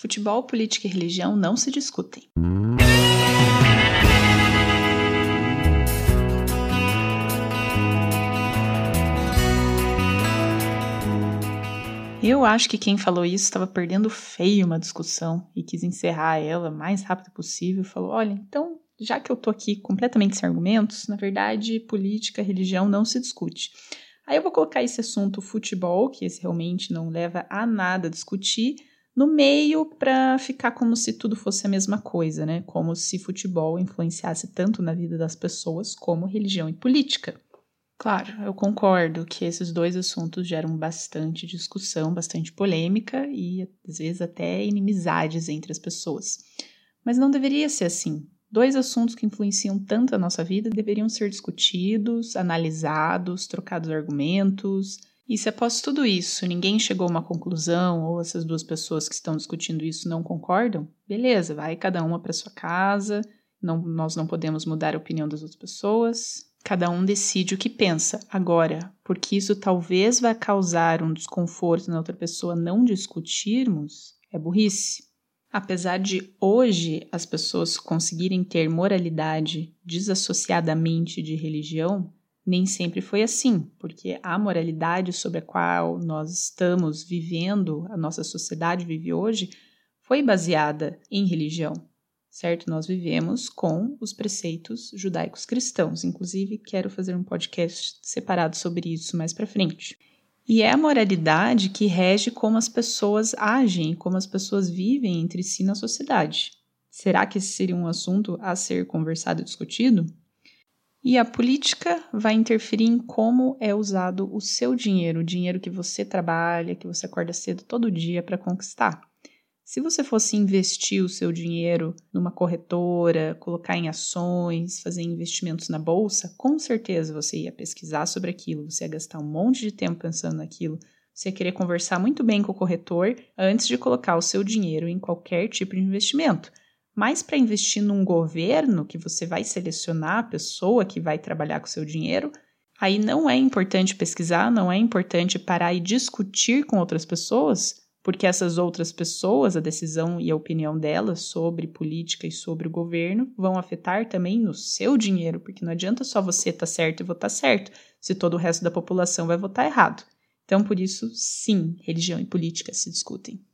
Futebol, política e religião não se discutem. Eu acho que quem falou isso estava perdendo feio uma discussão e quis encerrar ela o mais rápido possível. Falou: olha, então, já que eu tô aqui completamente sem argumentos, na verdade, política, religião não se discute. Aí eu vou colocar esse assunto futebol, que esse realmente não leva a nada a discutir, no meio para ficar como se tudo fosse a mesma coisa, né? Como se futebol influenciasse tanto na vida das pessoas como religião e política. Claro, eu concordo que esses dois assuntos geram bastante discussão, bastante polêmica e às vezes até inimizades entre as pessoas. Mas não deveria ser assim. Dois assuntos que influenciam tanto a nossa vida deveriam ser discutidos, analisados, trocados argumentos. E se após tudo isso ninguém chegou a uma conclusão ou essas duas pessoas que estão discutindo isso não concordam, beleza, vai cada uma para sua casa. Não, nós não podemos mudar a opinião das outras pessoas, Cada um decide o que pensa. Agora, porque isso talvez vai causar um desconforto na outra pessoa não discutirmos, é burrice. Apesar de hoje as pessoas conseguirem ter moralidade desassociadamente de religião, nem sempre foi assim, porque a moralidade sobre a qual nós estamos vivendo, a nossa sociedade vive hoje, foi baseada em religião certo? Nós vivemos com os preceitos judaicos cristãos. Inclusive, quero fazer um podcast separado sobre isso mais para frente. E é a moralidade que rege como as pessoas agem, como as pessoas vivem entre si na sociedade. Será que esse seria um assunto a ser conversado e discutido? E a política vai interferir em como é usado o seu dinheiro, o dinheiro que você trabalha, que você acorda cedo todo dia para conquistar. Se você fosse investir o seu dinheiro numa corretora, colocar em ações, fazer investimentos na bolsa, com certeza você ia pesquisar sobre aquilo, você ia gastar um monte de tempo pensando naquilo, você ia querer conversar muito bem com o corretor antes de colocar o seu dinheiro em qualquer tipo de investimento. Mas para investir num governo que você vai selecionar a pessoa que vai trabalhar com seu dinheiro, aí não é importante pesquisar, não é importante parar e discutir com outras pessoas porque essas outras pessoas, a decisão e a opinião delas sobre política e sobre o governo vão afetar também no seu dinheiro, porque não adianta só você estar tá certo e votar certo, se todo o resto da população vai votar errado. Então, por isso, sim, religião e política se discutem.